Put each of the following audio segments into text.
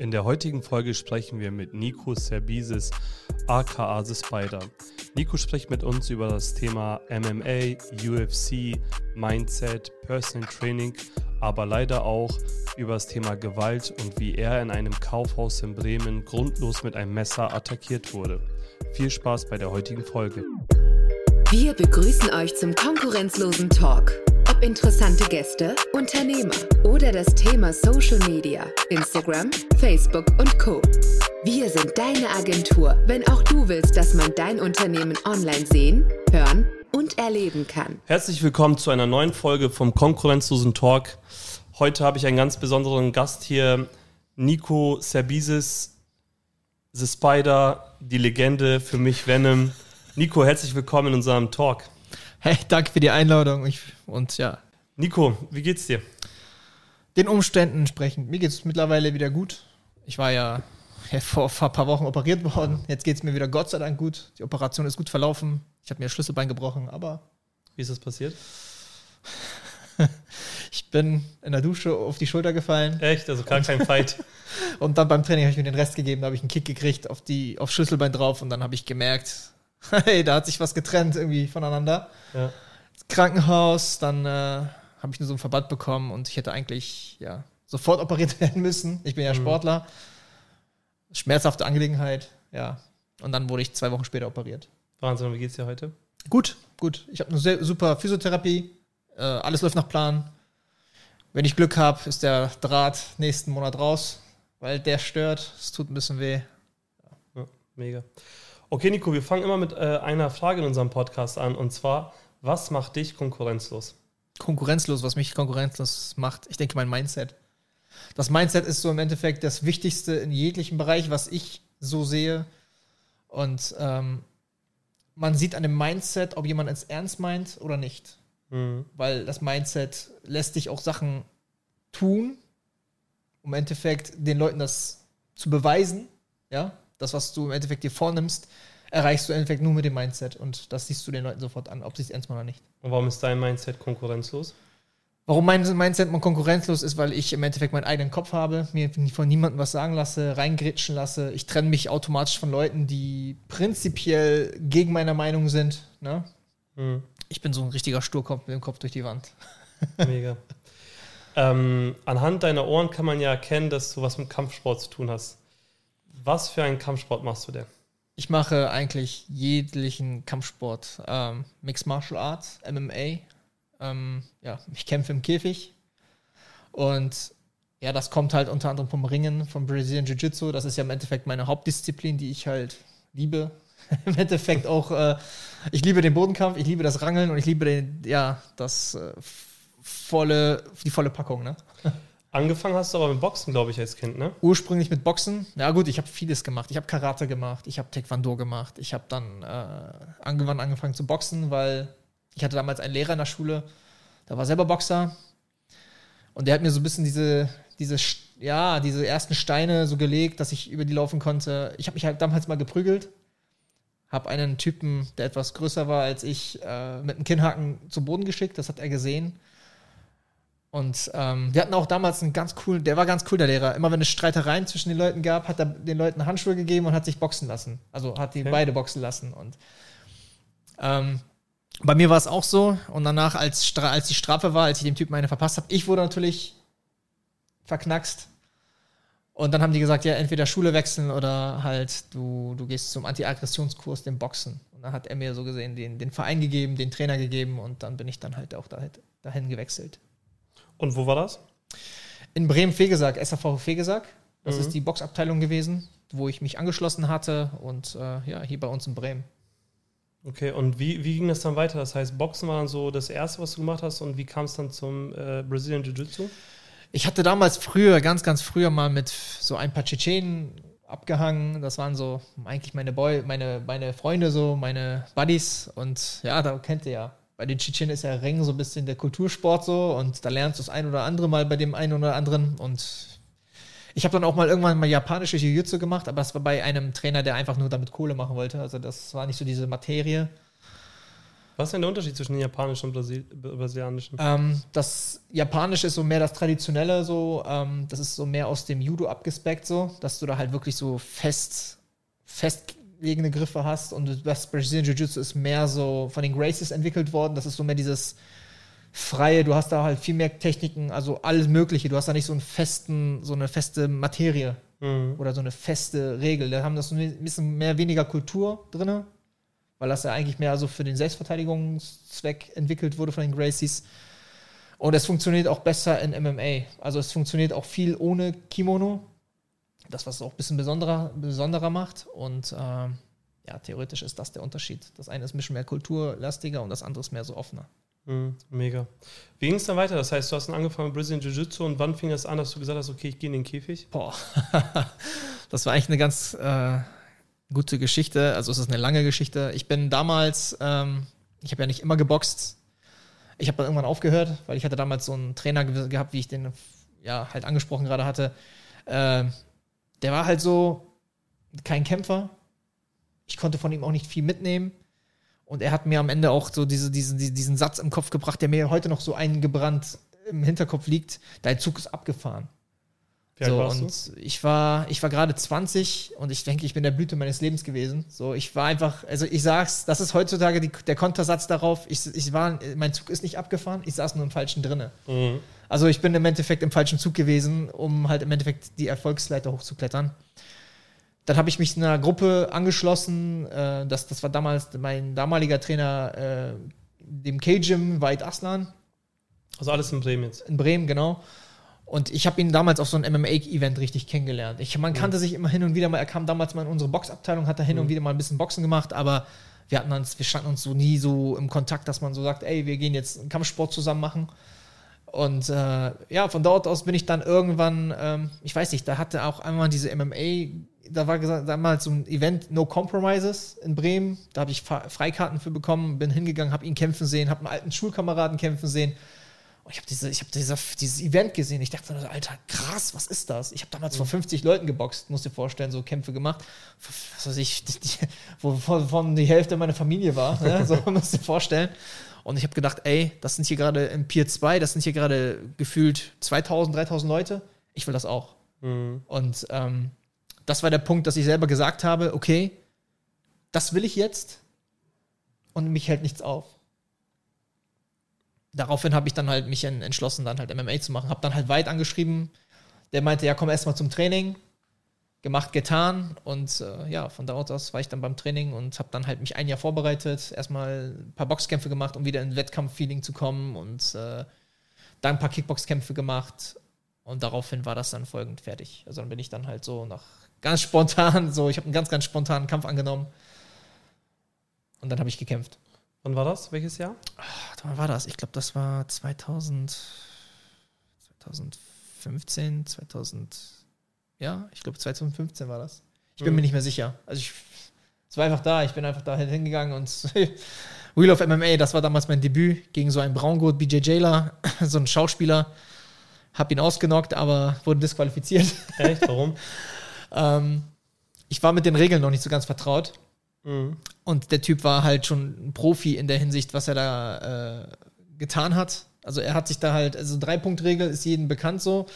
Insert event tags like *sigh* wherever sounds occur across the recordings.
In der heutigen Folge sprechen wir mit Nico Serbisis, aka The Spider. Nico spricht mit uns über das Thema MMA, UFC, Mindset, Personal Training, aber leider auch über das Thema Gewalt und wie er in einem Kaufhaus in Bremen grundlos mit einem Messer attackiert wurde. Viel Spaß bei der heutigen Folge. Wir begrüßen euch zum konkurrenzlosen Talk. Interessante Gäste, Unternehmer oder das Thema Social Media, Instagram, Facebook und Co. Wir sind deine Agentur, wenn auch du willst, dass man dein Unternehmen online sehen, hören und erleben kann. Herzlich willkommen zu einer neuen Folge vom konkurrenzlosen Talk. Heute habe ich einen ganz besonderen Gast hier, Nico Serbisis, The Spider, die Legende, für mich Venom. Nico, herzlich willkommen in unserem Talk. Hey, danke für die Einladung. Ich, und ja. Nico, wie geht's dir? Den Umständen entsprechend. Mir geht's mittlerweile wieder gut. Ich war ja, vor, vor, ein paar Wochen operiert worden. Jetzt geht's mir wieder Gott sei Dank gut. Die Operation ist gut verlaufen. Ich habe mir das Schlüsselbein gebrochen, aber. Wie ist das passiert? *laughs* ich bin in der Dusche auf die Schulter gefallen. Echt? Also gar kein Fight. *laughs* und dann beim Training habe ich mir den Rest gegeben. Da habe ich einen Kick gekriegt auf die auf Schlüsselbein drauf und dann habe ich gemerkt, *laughs* hey, da hat sich was getrennt irgendwie voneinander. Ja. Krankenhaus, dann äh, habe ich nur so einen Verband bekommen und ich hätte eigentlich ja sofort operiert *laughs* werden müssen. Ich bin ja mhm. Sportler. Schmerzhafte Angelegenheit, ja. Und dann wurde ich zwei Wochen später operiert. Wahnsinn, wie geht's dir heute? Gut, gut. Ich habe eine super Physiotherapie. Äh, alles läuft nach Plan. Wenn ich Glück habe, ist der Draht nächsten Monat raus, weil der stört. Es tut ein bisschen weh. Ja, mega. Okay, Nico, wir fangen immer mit äh, einer Frage in unserem Podcast an und zwar, was macht dich konkurrenzlos? Konkurrenzlos, was mich konkurrenzlos macht, ich denke mein Mindset. Das Mindset ist so im Endeffekt das Wichtigste in jeglichem Bereich, was ich so sehe. Und ähm, man sieht an dem Mindset, ob jemand es ernst meint oder nicht. Mhm. Weil das Mindset lässt dich auch Sachen tun, um im Endeffekt den Leuten das zu beweisen, ja, das, was du im Endeffekt dir vornimmst, erreichst du im Endeffekt nur mit dem Mindset. Und das siehst du den Leuten sofort an, ob sie es ernst machen oder nicht. Und warum ist dein Mindset konkurrenzlos? Warum mein Mindset konkurrenzlos ist, weil ich im Endeffekt meinen eigenen Kopf habe, mir von niemandem was sagen lasse, reingritschen lasse. Ich trenne mich automatisch von Leuten, die prinzipiell gegen meine Meinung sind. Ne? Mhm. Ich bin so ein richtiger Sturkopf mit dem Kopf durch die Wand. *laughs* Mega. ähm, anhand deiner Ohren kann man ja erkennen, dass du was mit Kampfsport zu tun hast. Was für einen Kampfsport machst du denn? Ich mache eigentlich jeglichen Kampfsport. Ähm, Mixed Martial Arts, MMA. Ähm, ja, ich kämpfe im Käfig. Und ja, das kommt halt unter anderem vom Ringen, vom Brazilian Jiu-Jitsu. Das ist ja im Endeffekt meine Hauptdisziplin, die ich halt liebe. *laughs* Im Endeffekt auch, äh, ich liebe den Bodenkampf, ich liebe das Rangeln und ich liebe den, ja, das äh, volle, die volle Packung, ne? *laughs* Angefangen hast du aber mit Boxen, glaube ich, als Kind, ne? Ursprünglich mit Boxen. Ja gut, ich habe vieles gemacht. Ich habe Karate gemacht, ich habe Taekwondo gemacht. Ich habe dann äh, irgendwann angefangen zu boxen, weil ich hatte damals einen Lehrer in der Schule, der war selber Boxer. Und der hat mir so ein bisschen diese, diese, ja, diese ersten Steine so gelegt, dass ich über die laufen konnte. Ich habe mich halt damals mal geprügelt. Habe einen Typen, der etwas größer war als ich, äh, mit einem Kinnhaken zu Boden geschickt. Das hat er gesehen. Und ähm, wir hatten auch damals einen ganz coolen, der war ganz cool, der Lehrer. Immer wenn es Streitereien zwischen den Leuten gab, hat er den Leuten Handschuhe gegeben und hat sich boxen lassen. Also hat die okay. beide boxen lassen. Und ähm, bei mir war es auch so. Und danach, als, als die Strafe war, als ich dem Typen eine verpasst habe, ich wurde natürlich verknackst. Und dann haben die gesagt, ja, entweder Schule wechseln oder halt du, du gehst zum Anti-Aggressionskurs, dem Boxen. Und dann hat er mir so gesehen den, den Verein gegeben, den Trainer gegeben und dann bin ich dann halt auch dahin gewechselt. Und wo war das? In Bremen-Fegesack, SAV Fegesack. Das mhm. ist die Boxabteilung gewesen, wo ich mich angeschlossen hatte und äh, ja, hier bei uns in Bremen. Okay, und wie, wie ging das dann weiter? Das heißt, Boxen war dann so das Erste, was du gemacht hast und wie kam es dann zum äh, Brazilian Jiu-Jitsu? Ich hatte damals früher, ganz, ganz früher mal mit so ein paar Tschetschenen abgehangen. Das waren so eigentlich meine Boy, meine, meine Freunde, so meine Buddies. Und ja, da kennt ihr ja bei den Tschetschenen ist ja Ring so ein bisschen der Kultursport so und da lernst du das ein oder andere mal bei dem einen oder anderen und ich habe dann auch mal irgendwann mal japanische Jiu-Jitsu gemacht, aber das war bei einem Trainer, der einfach nur damit Kohle machen wollte. Also das war nicht so diese Materie. Was ist denn der Unterschied zwischen den japanischen und Brasil brasilianischen? Ähm, das Japanische ist so mehr das Traditionelle, so, ähm, das ist so mehr aus dem Judo abgespeckt, so, dass du da halt wirklich so fest, festlegende Griffe hast und das Brazilian Jiu-Jitsu ist mehr so von den Graces entwickelt worden. Das ist so mehr dieses freie, du hast da halt viel mehr Techniken, also alles Mögliche. Du hast da nicht so einen festen, so eine feste Materie Mhm. oder so eine feste Regel. Da haben das ein bisschen mehr weniger Kultur drin, weil das ja eigentlich mehr so für den Selbstverteidigungszweck entwickelt wurde von den Gracies. Und es funktioniert auch besser in MMA. Also es funktioniert auch viel ohne Kimono. Das, was es auch ein bisschen besonderer, besonderer macht. Und ähm, ja, theoretisch ist das der Unterschied. Das eine ist ein bisschen mehr kulturlastiger und das andere ist mehr so offener. Mhm. Mega. Wie ging es dann weiter? Das heißt, du hast dann angefangen mit Brazilian Jiu-Jitsu und wann fing das an, dass du gesagt hast, okay, ich gehe in den Käfig? Boah, *laughs* das war eigentlich eine ganz äh, gute Geschichte. Also es ist eine lange Geschichte. Ich bin damals, ähm, ich habe ja nicht immer geboxt. Ich habe dann irgendwann aufgehört, weil ich hatte damals so einen Trainer ge gehabt, wie ich den ja halt angesprochen gerade hatte. Äh, der war halt so kein Kämpfer. Ich konnte von ihm auch nicht viel mitnehmen. Und er hat mir am Ende auch so diese, diesen, diesen Satz im Kopf gebracht, der mir heute noch so eingebrannt im Hinterkopf liegt. Dein Zug ist abgefahren. Alt so, und ich war, ich war gerade 20 und ich denke, ich bin der Blüte meines Lebens gewesen. So, ich war einfach, also ich sag's, das ist heutzutage die, der Kontersatz darauf. Ich, ich war, mein Zug ist nicht abgefahren, ich saß nur im falschen drinne. du? Mhm. Also ich bin im Endeffekt im falschen Zug gewesen, um halt im Endeffekt die Erfolgsleiter hochzuklettern. Dann habe ich mich einer Gruppe angeschlossen. Äh, das, das war damals mein damaliger Trainer, äh, dem K-Gym, Veit Aslan Also alles in Bremen jetzt. in Bremen, genau. Und ich habe ihn damals auf so einem MMA-Event richtig kennengelernt. Ich, man kannte sich immer hin und wieder mal. Er kam damals mal in unsere Boxabteilung, hat da hin und wieder mal ein bisschen Boxen gemacht, aber wir hatten uns, wir standen uns so nie so im Kontakt, dass man so sagt, ey, wir gehen jetzt einen Kampfsport zusammen machen. Und äh, ja, von dort aus bin ich dann irgendwann, ähm, ich weiß nicht, da hatte auch einmal diese MMA, da war gesagt, damals so ein Event No Compromises in Bremen. Da habe ich Freikarten für bekommen, bin hingegangen, habe ihn kämpfen sehen, habe einen alten Schulkameraden kämpfen sehen. Und ich habe diese, ich hab dieser, dieses Event gesehen. Ich dachte, Alter, krass, was ist das? Ich habe damals vor 50 Leuten geboxt, musst dir vorstellen, so Kämpfe gemacht. Was weiß ich, *laughs* die, die, wovon die Hälfte meiner Familie war. Ne? *laughs* So musst du dir vorstellen. Und ich habe gedacht, ey, das sind hier gerade im Pier 2, das sind hier gerade gefühlt 2000, 3000 Leute. Ich will das auch. Mhm. Und ähm, das war der Punkt, dass ich selber gesagt habe, okay, das will ich jetzt und mich hält nichts auf. Daraufhin habe ich dann halt mich en- entschlossen, dann halt MMA zu machen. Habe dann halt weit angeschrieben. Der meinte, ja, komm erst mal zum Training. Gemacht, getan. Und äh, ja, von da aus war ich dann beim Training und habe dann halt mich ein Jahr vorbereitet. Erstmal ein paar Boxkämpfe gemacht, um wieder in Wettkampffeeling zu kommen. Und äh, dann ein paar Kickboxkämpfe gemacht. Und daraufhin war das dann folgend fertig. Also dann bin ich dann halt so nach ganz spontan, so, ich habe einen ganz, ganz spontanen Kampf angenommen. Und dann habe ich gekämpft. Wann war das? Welches Jahr? Warte, Wann war das? Ich glaube, das war 2000, 2015, 2000, ja, ich glaube 2015 war das. Ich bin Mhm. mir nicht mehr sicher. Also ich, es war einfach da, ich bin einfach da hingegangen und *laughs* Wheel of MMA, das war damals mein Debüt gegen so einen Braungurt BJ Jailer, *laughs* so einen Schauspieler. Hab ihn ausgenockt, aber wurde disqualifiziert. Echt? Warum? *laughs* ähm, ich war mit den Regeln noch nicht so ganz vertraut. mhm. Und der Typ war halt schon ein Profi in der Hinsicht, was er da äh, getan hat. Also er hat sich da halt, also Drei-Punkt-Regel ist jedem bekannt so.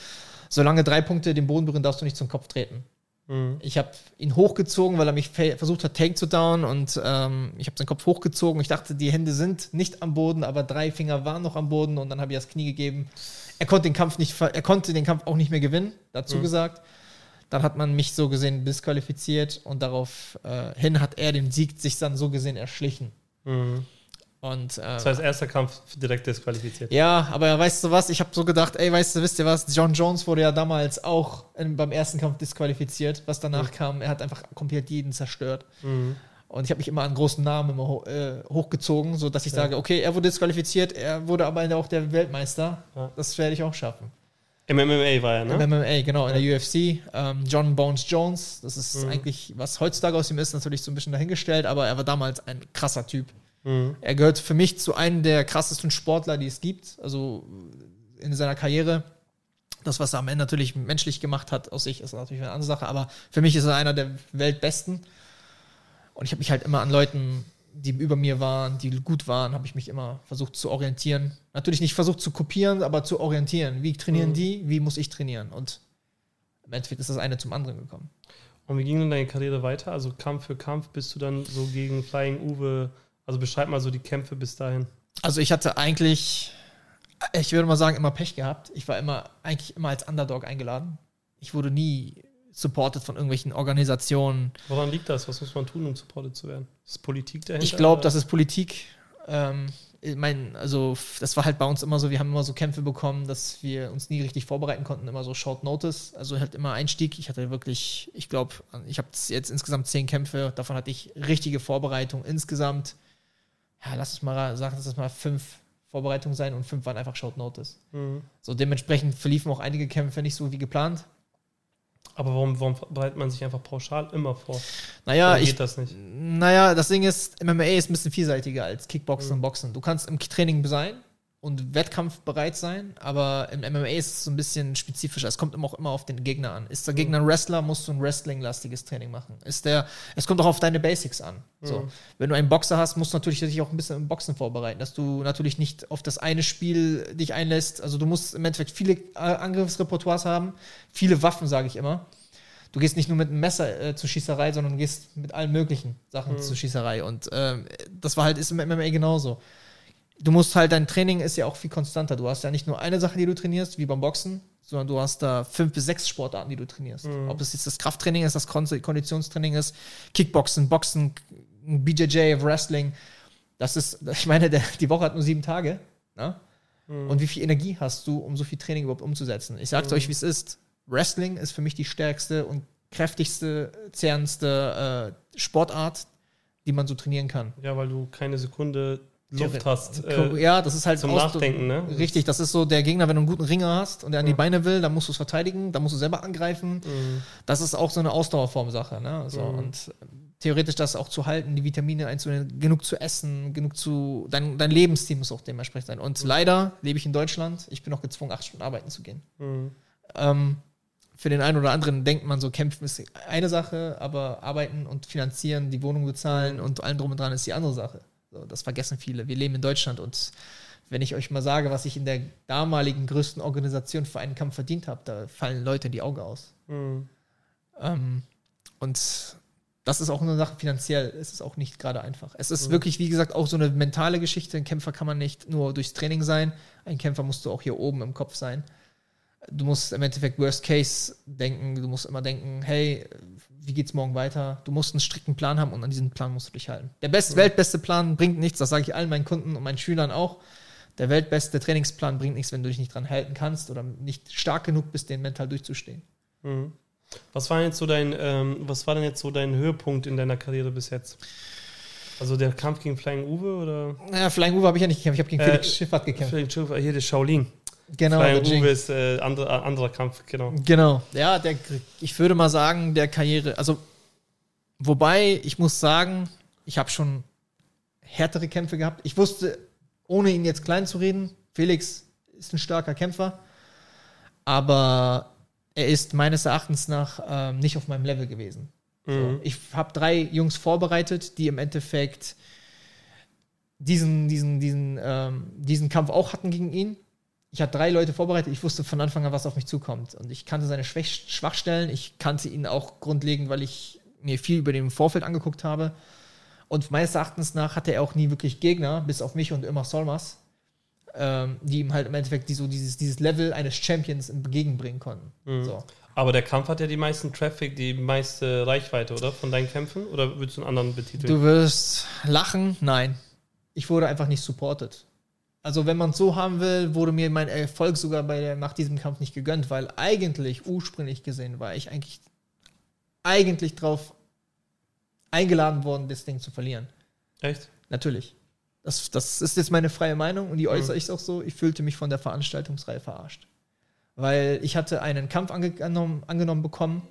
Solange drei Punkte den Boden berühren, darfst du nicht zum Kopf treten. Mhm. Ich habe ihn hochgezogen, weil er mich versucht hat, Take zu down und ähm, ich habe seinen Kopf hochgezogen. Ich dachte, die Hände sind nicht am Boden, aber drei Finger waren noch am Boden und dann habe ich das Knie gegeben. Er konnte den Kampf nicht, er konnte den Kampf auch nicht mehr gewinnen, dazu Mhm. gesagt. Dann hat man mich so gesehen disqualifiziert und darauf äh, hat er den Sieg sich dann so gesehen erschlichen. Mhm. Und äh, Das heißt, erster Kampf direkt disqualifiziert. ja, aber weißt du was? Ich habe so gedacht, ey, weißt du, wisst ihr was? John Jones wurde ja damals auch in, beim ersten Kampf disqualifiziert. Was danach kam, er hat einfach komplett jeden zerstört. Mhm. Und ich habe mich immer an großen Namen immer ho äh, hochgezogen, so dass ich Ja. sage, okay, er wurde disqualifiziert, er wurde aber auch der Weltmeister. Ja. Das werde ich auch schaffen. Im MMA war er, ne? Im MMA, genau, in der UFC. Ähm, John Bones Jones, das ist Mhm. eigentlich, was heutzutage aus ihm ist, natürlich so ein bisschen dahingestellt, aber er war damals ein krasser Typ. Mhm. Er gehört für mich zu einem der krassesten Sportler, die es gibt. Also in seiner Karriere. Das, was er am Ende natürlich menschlich gemacht hat, aus sich, ist natürlich eine andere Sache. Aber für mich ist er einer der Weltbesten. Und ich habe mich halt immer an Leuten die über mir waren, die gut waren, habe ich mich immer versucht zu orientieren. Natürlich nicht versucht zu kopieren, aber zu orientieren. Wie trainieren Mhm. die? Wie muss ich trainieren? Und im Endeffekt ist das eine zum anderen gekommen. Und wie ging denn deine Karriere weiter? Also Kampf für Kampf bist du dann so gegen Flying Uwe. Also beschreib mal so die Kämpfe bis dahin. Also ich hatte eigentlich, ich würde mal sagen, immer Pech gehabt. Ich war immer eigentlich immer als Underdog eingeladen. Ich wurde nie supported von irgendwelchen Organisationen. Woran liegt das? Was muss man tun, um supported zu werden? Ist Politik dahinter? Ich glaube, das ist Politik. Ähm, ich mein, also das war halt bei uns immer so, wir haben immer so Kämpfe bekommen, dass wir uns nie richtig vorbereiten konnten, immer so Short Notice, also halt immer Einstieg. Ich hatte wirklich, ich glaube, ich habe jetzt insgesamt zehn Kämpfe, davon hatte ich richtige Vorbereitung. Insgesamt, ja, lass es mal sagen, dass es mal fünf Vorbereitungen sein und fünf waren einfach Short Notice. Mhm. So dementsprechend verliefen auch einige Kämpfe nicht so wie geplant. Aber warum, warum bereitet man sich einfach pauschal immer vor? Naja, Warum ich, geht das nicht? Naja, das Ding ist, MMA ist ein bisschen vielseitiger als Kickboxen Mhm. und Boxen. Du kannst im Training sein und wettkampfbereit sein, aber im MMA ist es so ein bisschen spezifischer. Es kommt immer auch immer auf den Gegner an. Ist der Gegner ein Wrestler, musst du ein Wrestling-lastiges Training machen. Ist der, es kommt auch auf deine Basics an. So. Mhm. Wenn du einen Boxer hast, musst du natürlich dich auch ein bisschen im Boxen vorbereiten, dass du natürlich nicht auf das eine Spiel dich einlässt. Also du musst im Endeffekt viele äh, Angriffsrepertoires haben, viele Waffen, sage ich immer. Du gehst nicht nur mit einem Messer äh, zur Schießerei, sondern du gehst mit allen möglichen Sachen Mhm. zur Schießerei. Und ähm, das war halt, ist im MMA genauso. Du musst halt, dein Training ist ja auch viel konstanter. Du hast ja nicht nur eine Sache, die du trainierst, wie beim Boxen, sondern du hast da fünf bis sechs Sportarten, die du trainierst. Mhm. Ob es jetzt das Krafttraining ist, das Kon Konditionstraining ist, Kickboxen, Boxen, BJJ, Wrestling. Das ist, *laughs* ich meine, der, die Woche hat nur sieben Tage. Ne? Mhm. Und wie viel Energie hast du, um so viel Training überhaupt umzusetzen? Ich sag's Mhm. euch, wie es ist. Wrestling ist für mich die stärkste und kräftigste, zehrendste äh, Sportart, die man so trainieren kann. Ja, weil du keine Sekunde Luft hast. Äh, ja, das ist halt zum Ausdruck- Nachdenken, ne? Richtig, das ist so der Gegner, wenn du einen guten Ringer hast und der an die Ja. Beine will, dann musst du es verteidigen, dann musst du selber angreifen. mhm. Das ist auch so eine Ausdauerform-Sache. Ne? So, Mhm. Und äh, theoretisch das auch zu halten, die Vitamine einzunehmen, genug zu essen, genug zu. Dein, dein Lebensstil muss auch dementsprechend sein. Und leider lebe ich in Deutschland. Ich bin auch gezwungen, acht Stunden arbeiten zu gehen. Mhm. Ähm, für den einen oder anderen denkt man so, kämpfen ist eine Sache, aber arbeiten und finanzieren, die Wohnung bezahlen und allem drum und dran ist die andere Sache. So, das vergessen viele. Wir leben in Deutschland und wenn ich euch mal sage, was ich in der damaligen größten Organisation für einen Kampf verdient habe, da fallen Leute die Augen aus. Mhm. Ähm, und das ist auch eine Sache, finanziell ist es auch nicht gerade einfach. Es ist Mhm. wirklich, wie gesagt, auch so eine mentale Geschichte. Ein Kämpfer kann man nicht nur durchs Training sein, ein Kämpfer musst du auch hier oben im Kopf sein. Du musst im Endeffekt Worst Case denken, du musst immer denken, hey, wie geht's morgen weiter? Du musst einen strikten Plan haben und an diesen Plan musst du dich halten. Der best, Mhm. weltbeste Plan bringt nichts, das sage ich allen meinen Kunden und meinen Schülern auch. Der weltbeste Trainingsplan bringt nichts, wenn du dich nicht dran halten kannst oder nicht stark genug bist, den mental durchzustehen. Mhm. Was war jetzt so dein, ähm, was war denn jetzt so dein Höhepunkt in deiner Karriere bis jetzt? Also der Kampf gegen Flying Uwe oder Naja, Flying Uwe habe ich ja nicht gekämpft, ich habe gegen Äh, Felix Schiffert gekämpft. Flying Uwe, hier der Shaolin. Genau, Flying Jing. Uwe ist äh, andere, anderer Kampf, genau. Genau. Ja, der, ich würde mal sagen, der Karriere, also wobei ich muss sagen, ich habe schon härtere Kämpfe gehabt. Ich wusste, ohne ihn jetzt klein zu reden, Felix ist ein starker Kämpfer, aber er ist meines Erachtens nach ähm, nicht auf meinem Level gewesen. So. Mhm. Ich habe drei Jungs vorbereitet, die im Endeffekt diesen, diesen, diesen, ähm, diesen Kampf auch hatten gegen ihn. Ich hatte drei Leute vorbereitet, ich wusste von Anfang an, was auf mich zukommt. Und ich kannte seine Schwäch Schwachstellen, ich kannte ihn auch grundlegend, weil ich mir viel über den Vorfeld angeguckt habe. Und meines Erachtens nach hatte er auch nie wirklich Gegner, bis auf mich und immer Solmas, ähm, die ihm halt im Endeffekt die, so dieses, dieses Level eines Champions entgegenbringen konnten. Mhm. So. Aber der Kampf hat ja die meisten Traffic, die meiste Reichweite, oder? Von deinen Kämpfen? Oder würdest du einen anderen betiteln? Du wirst lachen? Nein. Ich wurde einfach nicht supported. Also, wenn man es so haben will, wurde mir mein Erfolg sogar bei der, nach diesem Kampf nicht gegönnt, weil eigentlich, ursprünglich gesehen, war ich eigentlich, eigentlich drauf eingeladen worden, das Ding zu verlieren. Echt? Natürlich. Das, das ist jetzt meine freie Meinung und die äußere Mhm. ich auch so. Ich fühlte mich von der Veranstaltungsreihe verarscht. Weil ich hatte einen Kampf angenommen, angenommen bekommen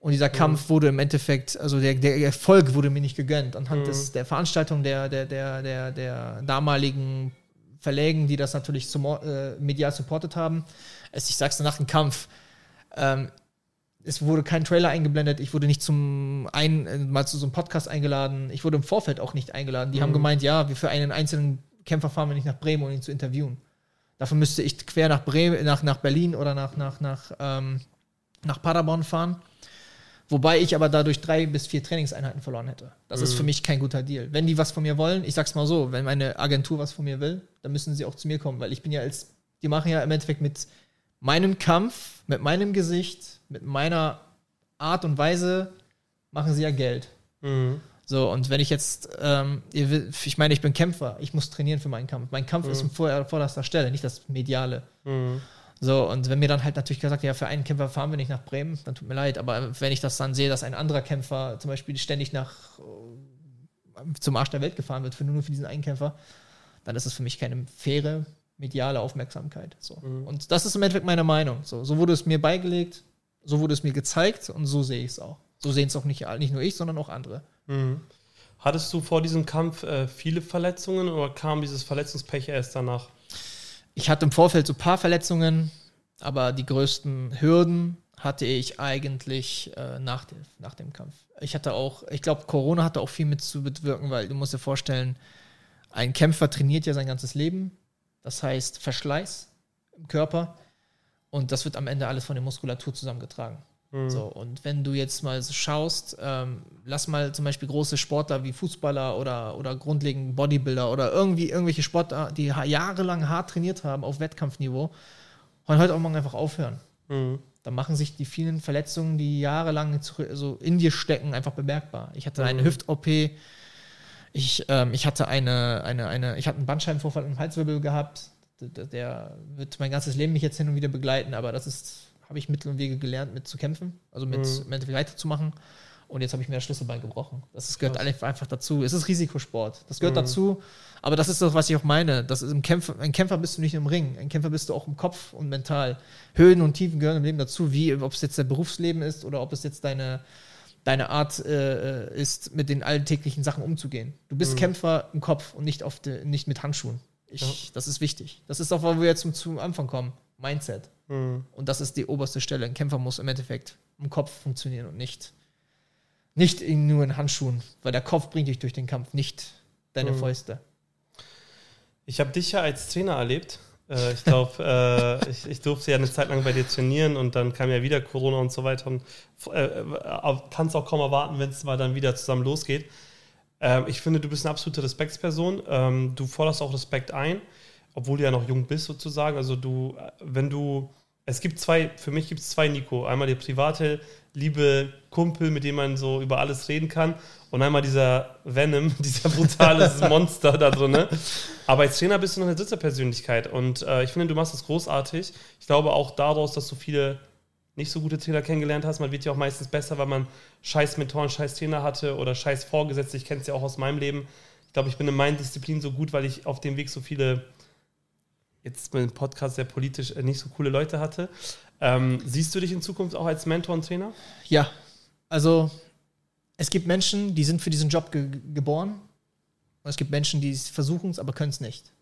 und dieser Kampf wurde im Endeffekt, also der, der Erfolg wurde mir nicht gegönnt. Anhand Mhm. des, der Veranstaltung der, der, der, der, der damaligen Verlägen, die das natürlich zum, äh, medial supportet haben. Es, ich sag's nach dem Kampf, ähm, es wurde kein Trailer eingeblendet, ich wurde nicht zum ein, äh, mal zu so einem Podcast eingeladen, ich wurde im Vorfeld auch nicht eingeladen. Die haben gemeint, ja, wir für einen einzelnen Kämpfer fahren wir nicht nach Bremen, um ihn zu interviewen. Dafür müsste ich quer nach Bremen, nach, nach Berlin oder nach, nach, nach, ähm, nach Paderborn fahren. Wobei ich aber dadurch drei bis vier Trainingseinheiten verloren hätte. Das ist für mich kein guter Deal. Wenn die was von mir wollen, ich sag's mal so, wenn meine Agentur was von mir will, dann müssen sie auch zu mir kommen, weil ich bin ja als, die machen ja im Endeffekt mit meinem Kampf, mit meinem Gesicht, mit meiner Art und Weise, machen sie ja Geld. Mhm. So, und wenn ich jetzt, ähm, ihr ich meine, ich bin Kämpfer, ich muss trainieren für meinen Kampf. Mein Kampf ist vor vorderster Stelle, nicht das Mediale. Mhm. So, und wenn mir dann halt natürlich gesagt, ja, für einen Kämpfer fahren wir nicht nach Bremen, dann tut mir leid. Aber wenn ich das dann sehe, dass ein anderer Kämpfer zum Beispiel ständig nach äh, zum Arsch der Welt gefahren wird, für nur für diesen einen Kämpfer, dann ist es für mich keine faire mediale Aufmerksamkeit. So. Und das ist im Endeffekt meine Meinung. So, so wurde es mir beigelegt, so wurde es mir gezeigt und so sehe ich es auch. So sehen es auch nicht, nicht nur ich, sondern auch andere. Mhm. Hattest du vor diesem Kampf äh, viele Verletzungen oder kam dieses Verletzungspech erst danach? Ich hatte im Vorfeld so ein paar Verletzungen, aber die größten Hürden hatte ich eigentlich äh, nach, dem, nach dem Kampf. Ich hatte auch, ich glaube, Corona hatte auch viel mit zu bewirken, weil du musst dir vorstellen, ein Kämpfer trainiert ja sein ganzes Leben. Das heißt Verschleiß im Körper. Und das wird am Ende alles von der Muskulatur zusammengetragen. So, und wenn du jetzt mal so schaust, ähm, lass mal zum Beispiel große Sportler wie Fußballer oder, oder grundlegend Bodybuilder oder irgendwie irgendwelche Sportler, die jahrelang hart trainiert haben auf Wettkampfniveau, wollen heute auch morgen einfach aufhören. Mhm. Dann machen sich die vielen Verletzungen, die jahrelang so in dir stecken, einfach bemerkbar. Ich hatte eine Hüft-OP, ich, ähm, ich hatte eine, eine, eine, ich hatte einen Bandscheibenvorfall im Halswirbel gehabt. Der, der- wird mein ganzes Leben mich jetzt hin und wieder begleiten, aber das ist, habe ich Mittel und Wege gelernt, mit zu kämpfen, also mit, im Endeffekt weiterzumachen. Und jetzt habe ich mir das Schlüsselbein gebrochen. Das gehört alle- einfach dazu. Es ist Risikosport. Das gehört dazu. Aber das ist das, was ich auch meine. Das ist im Kämpfer, ein Kämpfer bist du nicht im Ring. Ein Kämpfer bist du auch im Kopf und mental. Höhen und Tiefen gehören im Leben dazu, wie ob es jetzt dein Berufsleben ist oder ob es jetzt deine, deine Art äh, ist, mit den alltäglichen Sachen umzugehen. Du bist Kämpfer im Kopf und nicht, auf de, nicht mit Handschuhen. Ich, Das ist wichtig. Das ist auch, wo wir jetzt zum, zum Anfang kommen. Mindset. Mhm. Und das ist die oberste Stelle. Ein Kämpfer muss im Endeffekt im Kopf funktionieren und nicht, nicht in, nur in Handschuhen, weil der Kopf bringt dich durch den Kampf, nicht deine Fäuste. Ich habe dich ja als Trainer erlebt. Äh, ich glaube, äh, ich, ich durfte ja eine Zeit lang bei dir trainieren und dann kam ja wieder Corona und so weiter. Und äh, kann es auch kaum erwarten, wenn es mal dann wieder zusammen losgeht. Ähm, ich finde, du bist eine absolute Respektsperson. Ähm, du forderst auch Respekt ein, obwohl du ja noch jung bist sozusagen. Also du, äh, wenn du, es gibt zwei, für mich gibt es zwei Nico. Einmal der private, liebe Kumpel, mit dem man so über alles reden kann. Und einmal dieser Venom, *laughs* dieser brutale *laughs* Monster da drin. Ne? Aber als Trainer bist du noch eine dritte Persönlichkeit. Und äh, ich finde, du machst das großartig. Ich glaube auch daraus, dass du viele nicht so gute Trainer kennengelernt hast. Man wird ja auch meistens besser, weil man scheiß Mentoren, scheiß Trainer hatte oder scheiß Vorgesetzte. Ich kenne es ja auch aus meinem Leben. Ich glaube, ich bin in meinen Disziplinen so gut, weil ich auf dem Weg so viele, jetzt mit dem Podcast sehr politisch, äh, nicht so coole Leute hatte. Ähm, siehst du dich in Zukunft auch als Mentor und Trainer? Ja, also es gibt Menschen, die sind für diesen Job ge geboren. Und es gibt Menschen, die versuchen es, aber können es nicht.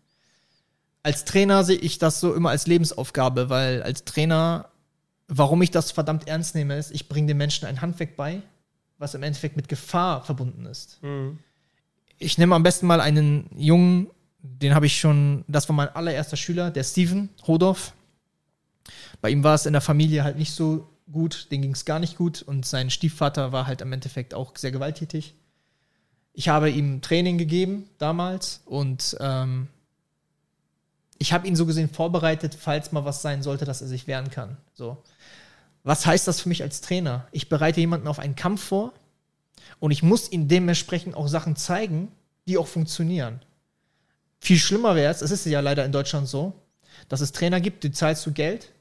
Als Trainer sehe ich das so immer als Lebensaufgabe, weil als Trainer, warum ich das verdammt ernst nehme, ist, ich bringe den Menschen ein Handwerk bei, was im Endeffekt mit Gefahr verbunden ist. Mhm. Ich nehme am besten mal einen Jungen, den habe ich schon, das war mein allererster Schüler, der Steven Hodorf. Bei ihm war es in der Familie halt nicht so gut, den ging es gar nicht gut und sein Stiefvater war halt im Endeffekt auch sehr gewalttätig. Ich habe ihm Training gegeben damals und ähm, ich habe ihn so gesehen vorbereitet, falls mal was sein sollte, dass er sich wehren kann. So. Was heißt das für mich als Trainer? Ich bereite jemanden auf einen Kampf vor und ich muss ihm dementsprechend auch Sachen zeigen, die auch funktionieren. Viel schlimmer wäre es, es ist ja leider in Deutschland so, dass es Trainer gibt, die zahlst du Geld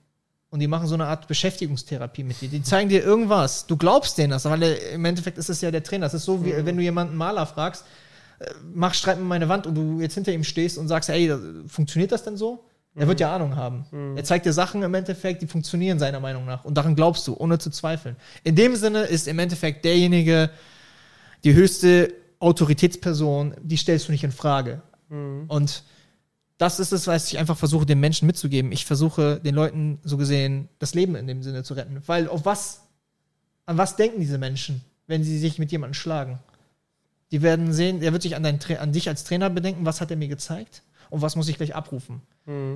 und die machen so eine Art Beschäftigungstherapie mit dir. Die zeigen dir irgendwas. Du glaubst denen das, weil der, im Endeffekt ist es ja der Trainer. Das ist so, wie wenn du jemanden Maler fragst, äh, mach Streit mit meine Wand und du jetzt hinter ihm stehst und sagst, ey, funktioniert das denn so? Er wird ja Ahnung haben. Er zeigt dir Sachen im Endeffekt, die funktionieren seiner Meinung nach. Und daran glaubst du, ohne zu zweifeln. In dem Sinne ist im Endeffekt derjenige die höchste Autoritätsperson, die stellst du nicht in Frage. Und das ist es, was ich einfach versuche, den Menschen mitzugeben. Ich versuche, den Leuten so gesehen das Leben in dem Sinne zu retten. Weil auf was an was denken diese Menschen, wenn sie sich mit jemandem schlagen? Die werden sehen, er wird sich an, dein, an dich als Trainer bedenken, was hat er mir gezeigt und was muss ich gleich abrufen.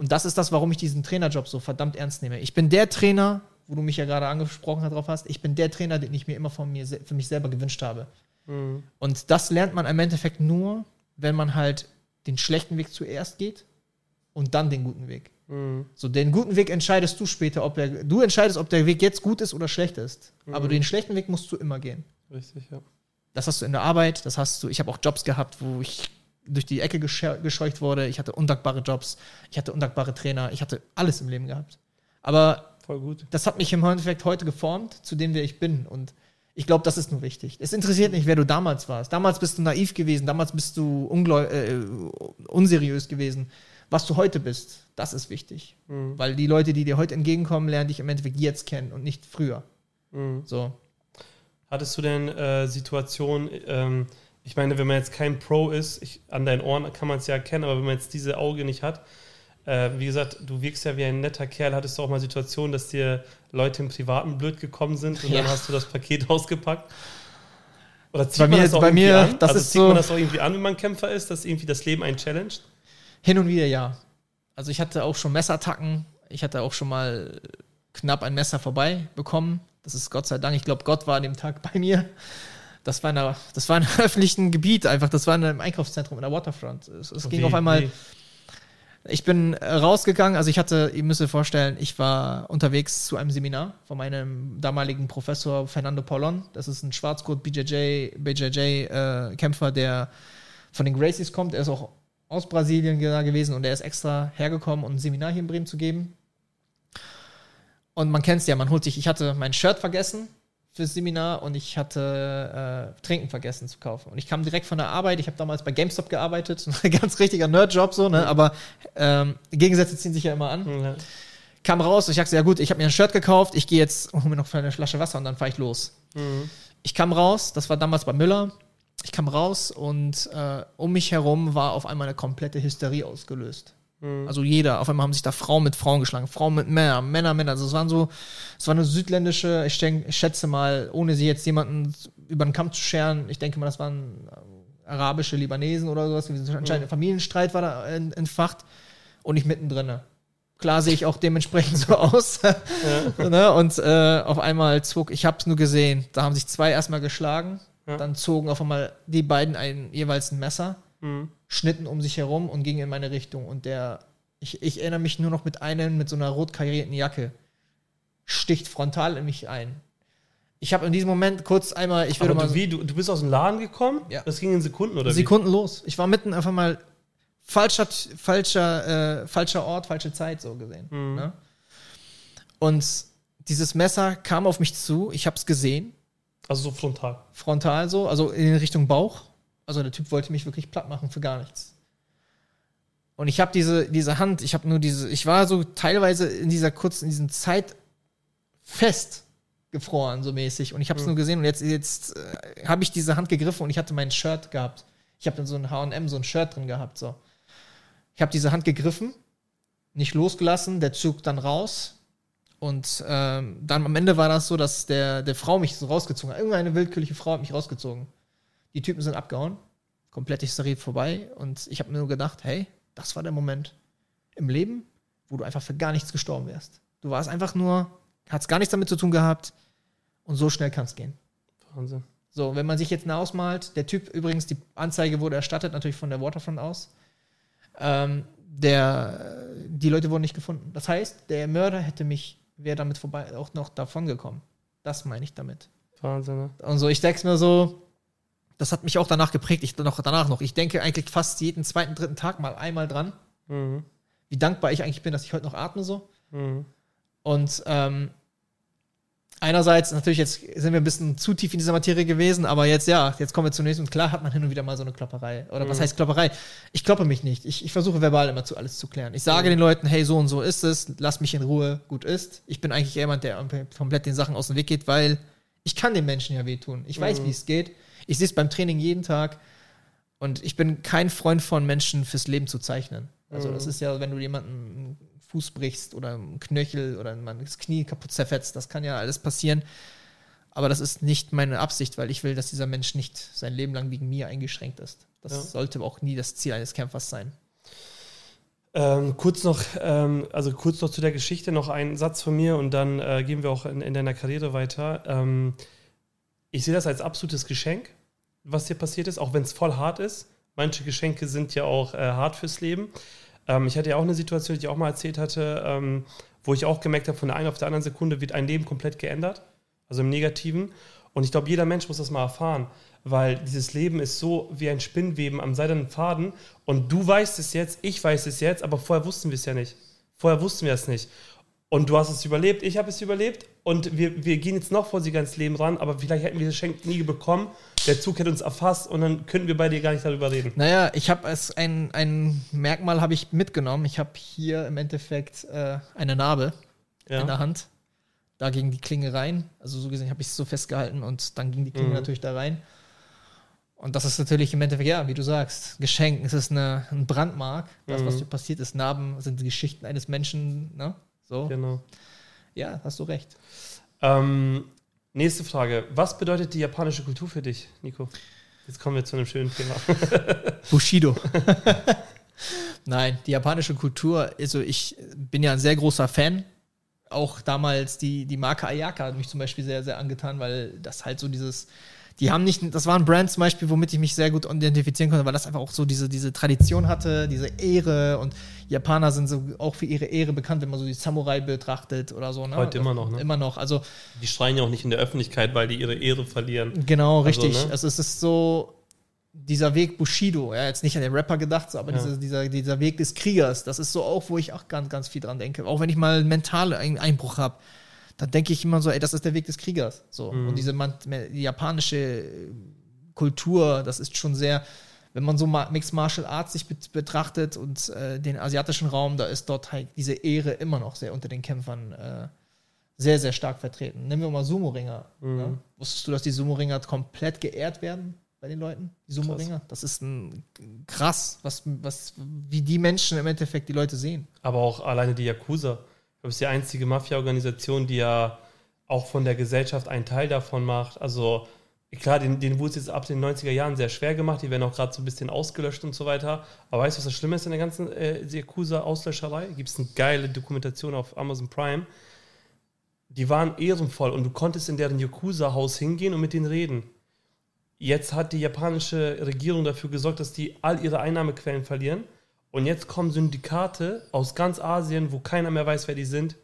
Und das ist das, warum ich diesen Trainerjob so verdammt ernst nehme. Ich bin der Trainer, wo du mich ja gerade angesprochen drauf hast, ich bin der Trainer, den ich mir immer von mir, für mich selber gewünscht habe. Und das lernt man im Endeffekt nur, wenn man halt den schlechten Weg zuerst geht und dann den guten Weg. So, den guten Weg entscheidest du später, ob der, du entscheidest, ob der Weg jetzt gut ist oder schlecht ist. Aber den schlechten Weg musst du immer gehen. Richtig, ja. Das hast du in der Arbeit, das hast du, ich habe auch Jobs gehabt, wo ich durch die Ecke gesche- gescheucht wurde. Ich hatte undankbare Jobs, ich hatte undankbare Trainer, ich hatte alles im Leben gehabt. Aber Voll gut. das hat mich im Endeffekt heute geformt, zu dem, wer ich bin. Und ich glaube, das ist nur wichtig. Es interessiert nicht, wer du damals warst. Damals bist du naiv gewesen, damals bist du ungläu äh, unseriös gewesen. Was du heute bist, das ist wichtig. Weil die Leute, die dir heute entgegenkommen, lernen dich im Endeffekt jetzt kennen und nicht früher. So. Hattest du denn äh, Situationen, ähm, ich meine, wenn man jetzt kein Pro ist, ich, an deinen Ohren kann man es ja erkennen, aber wenn man jetzt diese Auge nicht hat, äh, wie gesagt, du wirkst ja wie ein netter Kerl, hattest du auch mal Situationen, dass dir Leute im Privaten blöd gekommen sind und Ja. dann hast du das Paket *laughs* ausgepackt? Oder zieht Bei man mir- das auch bei irgendwie mir, an? das also zieht man so- das auch irgendwie an, wenn man Kämpfer ist, dass irgendwie das Leben einen challenged? Hin und wieder ja. Also ich hatte auch schon Messerattacken. Ich hatte auch schon mal knapp ein Messer vorbei bekommen. Das ist Gott sei Dank. Ich glaube, Gott war an dem Tag *laughs* bei mir. Das war in, einer, das war in einem *laughs* öffentlichen Gebiet einfach. Das war in einem Einkaufszentrum in der Waterfront. Es, es ging Wie- auf einmal. wie? Ich bin äh, rausgegangen. Also ich hatte, ihr müsst euch vorstellen, ich war unterwegs zu einem Seminar von meinem damaligen Professor Fernando Paulon. Das ist ein Schwarzgurt BJJ, BJJ äh, Kämpfer, der von den Gracies kommt. Er ist auch aus Brasilien gewesen und er ist extra hergekommen, um ein Seminar hier in Bremen zu geben. Und man kennt es ja, man holt sich, ich hatte mein Shirt vergessen fürs Seminar und ich hatte äh, Trinken vergessen zu kaufen. Und ich kam direkt von der Arbeit, ich habe damals bei GameStop gearbeitet, *laughs* ein ganz richtiger Nerdjob so, ne? aber ähm, Gegensätze ziehen sich ja immer an. Ja. Kam raus, ich sagte, ja gut, ich habe mir ein Shirt gekauft, ich gehe jetzt und hole mir noch eine Flasche Wasser und dann fahre ich los. Ich kam raus, das war damals bei Müller. Ich kam raus und äh, um mich herum war auf einmal eine komplette Hysterie ausgelöst. Also jeder, auf einmal haben sich da Frauen mit Frauen geschlagen, Frauen mit Männern, Männer, Männer. Also es waren so, es war eine südländische, ich, denk, ich schätze mal, ohne sie jetzt jemanden über den Kamm zu scheren, ich denke mal, das waren äh, arabische Libanesen oder sowas. Anscheinend ein Familienstreit war da en- entfacht und ich mittendrin. Klar sehe ich auch dementsprechend so *laughs* aus. *laughs* ne? Und äh, auf einmal zog, ich habe es nur gesehen, da haben sich zwei erstmal geschlagen, Ja. dann zogen auf einmal die beiden ein, jeweils ein Messer, schnitten um sich herum und gingen in meine Richtung. Und der, ich, ich erinnere mich nur noch mit einem mit so einer rot karierten Jacke, sticht frontal in mich ein. Ich habe in diesem Moment kurz einmal, ich würde Aber mal du, wie, du, du bist aus dem Laden gekommen? Ja. Das ging in Sekunden oder Sekunden los. Ich war mitten einfach mal falscher, falscher, äh, falscher Ort, falsche Zeit so gesehen. Ne? Und dieses Messer kam auf mich zu. Ich habe es gesehen, wie? Also so frontal. frontal so, also in Richtung Bauch. Also der Typ wollte mich wirklich platt machen für gar nichts. Und ich habe diese, diese Hand, ich habe nur diese, ich war so teilweise in dieser kurzen, in diesem Zeit fest gefroren, so mäßig. Und ich habe es nur gesehen und jetzt, jetzt äh, habe ich diese Hand gegriffen und ich hatte mein Shirt gehabt. Ich habe dann so ein HM, so ein Shirt drin gehabt. So. Ich habe diese Hand gegriffen, nicht losgelassen, der zog dann raus. Und ähm, dann am Ende war das so, dass der, der Frau mich so rausgezogen hat. Irgendeine willkürliche Frau hat mich rausgezogen. Die Typen sind abgehauen. Komplett Hysterie vorbei. Und ich habe mir nur gedacht, hey, das war der Moment im Leben, wo du einfach für gar nichts gestorben wärst. Du warst einfach nur, hast gar nichts damit zu tun gehabt. Und so schnell kann es gehen. Wahnsinn. So, wenn man sich jetzt nah ausmalt, der Typ übrigens, die Anzeige wurde erstattet, natürlich von der Waterfront aus. Ähm, der, die Leute wurden nicht gefunden. Das heißt, der Mörder hätte mich, wäre damit vorbei, auch noch davon gekommen. Das meine ich damit. Wahnsinn, ne? Und so, ich denke mir so, das hat mich auch danach geprägt, ich noch danach noch. Ich denke eigentlich fast jeden zweiten, dritten Tag mal einmal dran, Mhm. wie dankbar ich eigentlich bin, dass ich heute noch atme so. Mhm. Und ähm, einerseits, natürlich, jetzt sind wir ein bisschen zu tief in dieser Materie gewesen, aber jetzt ja, jetzt kommen wir zunächst und klar hat man hin und wieder mal so eine Klopperei. Oder was Mhm. heißt Klopperei? Ich kloppe mich nicht. Ich, ich versuche verbal immer zu alles zu klären. Ich sage den Leuten, hey, so und so ist es, lass mich in Ruhe, gut ist. Ich bin eigentlich jemand, der komplett den Sachen aus dem Weg geht, weil ich kann den Menschen ja wehtun. Ich weiß, Mhm. wie es geht. Ich sehe es beim Training jeden Tag. Und ich bin kein Freund von Menschen fürs Leben zu zeichnen. Also Mhm. das ist ja, wenn du jemanden einen Fuß brichst oder einen Knöchel oder man das Knie kaputt zerfetzt, das kann ja alles passieren. Aber das ist nicht meine Absicht, weil ich will, dass dieser Mensch nicht sein Leben lang wegen mir eingeschränkt ist. Das Ja. sollte auch nie das Ziel eines Kämpfers sein. Ähm, kurz noch, ähm, also kurz noch zu der Geschichte noch ein Satz von mir und dann äh, gehen wir auch in, in deiner Karriere weiter. Ähm, ich sehe das als absolutes Geschenk, was dir passiert ist, auch wenn es voll hart ist. Manche Geschenke sind ja auch äh, hart fürs Leben. Ähm, ich hatte ja auch eine Situation, die ich auch mal erzählt hatte, ähm, wo ich auch gemerkt habe, von der einen auf der anderen Sekunde wird ein Leben komplett geändert, also im Negativen. Und ich glaube, jeder Mensch muss das mal erfahren, weil dieses Leben ist so wie ein Spinnweben am seidenen Faden und du weißt es jetzt, ich weiß es jetzt, aber vorher wussten wir es ja nicht. Vorher wussten wir es nicht. Und du hast es überlebt, ich habe es überlebt und wir, wir gehen jetzt noch vor sie ganz Leben ran, aber vielleicht hätten wir das Geschenk nie bekommen. Der Zug hätte uns erfasst und dann könnten wir bei dir gar nicht darüber reden. Naja, ich habe es ein, ein Merkmal habe ich mitgenommen. Ich habe hier im Endeffekt äh, eine Narbe in der Ja, Hand. Da ging die Klinge rein. Also so gesehen habe ich es so festgehalten und dann ging die Klinge Mhm. natürlich da rein. Und das ist natürlich im Endeffekt, ja, wie du sagst, Geschenk. Es ist eine, ein Brandmark. Das, was Mhm. dir passiert ist, Narben sind die Geschichten eines Menschen. Ne? So. genau. Ja, hast du recht. Ähm, nächste Frage. Was bedeutet die japanische Kultur für dich, Nico? Jetzt kommen wir zu einem schönen Thema. *laughs* Bushido. Nein, die japanische Kultur, also ich bin ja ein sehr großer Fan. Auch damals die, die Marke Ayaka hat mich zum Beispiel sehr, sehr angetan, weil das halt so dieses, die haben nicht, das war ein Brand zum Beispiel, womit ich mich sehr gut identifizieren konnte, weil das einfach auch so diese, diese Tradition hatte, diese Ehre und Japaner sind so auch für ihre Ehre bekannt, wenn man so die Samurai betrachtet oder so. Ne? Heute immer noch, ne? Immer noch, also Die schreien ja auch nicht in der Öffentlichkeit, weil die ihre Ehre verlieren. Genau, Also, richtig. ne? Also es ist so dieser Weg Bushido, ja, jetzt nicht an den Rapper gedacht, so, aber Ja. diese, dieser, dieser Weg des Kriegers, das ist so auch, wo ich auch ganz, ganz viel dran denke. Auch wenn ich mal einen mentalen Ein Einbruch habe, dann denke ich immer so, ey, das ist der Weg des Kriegers. So. Mhm. Und diese die japanische Kultur, das ist schon sehr, wenn man so Mixed Martial Arts sich bet betrachtet und äh, den asiatischen Raum, da ist dort halt diese Ehre immer noch sehr unter den Kämpfern äh, sehr, sehr stark vertreten. Nehmen wir mal Sumo-Ringer. Mhm. Ne? Wusstest du, dass die Sumo-Ringer komplett geehrt werden bei den Leuten? Die Sumo-Ringer? Das ist ein krass, was, was, wie die Menschen im Endeffekt die Leute sehen. Aber auch alleine die Yakuza. Das ist die einzige Mafia-Organisation, die ja auch von der Gesellschaft einen Teil davon macht. Also klar, den, den wurde es jetzt ab den 90er Jahren sehr schwer gemacht. Die werden auch gerade so ein bisschen ausgelöscht und so weiter. Aber weißt du, was das Schlimme ist in der ganzen äh, Yakuza-Auslöscherei? Gibt es eine geile Dokumentation auf Amazon Prime. Die waren ehrenvoll und du konntest in deren Yakuza-Haus hingehen und mit denen reden. Jetzt hat die japanische Regierung dafür gesorgt, dass die all ihre Einnahmequellen verlieren. Und jetzt kommen Syndikate aus ganz Asien, wo keiner mehr weiß, wer die sind,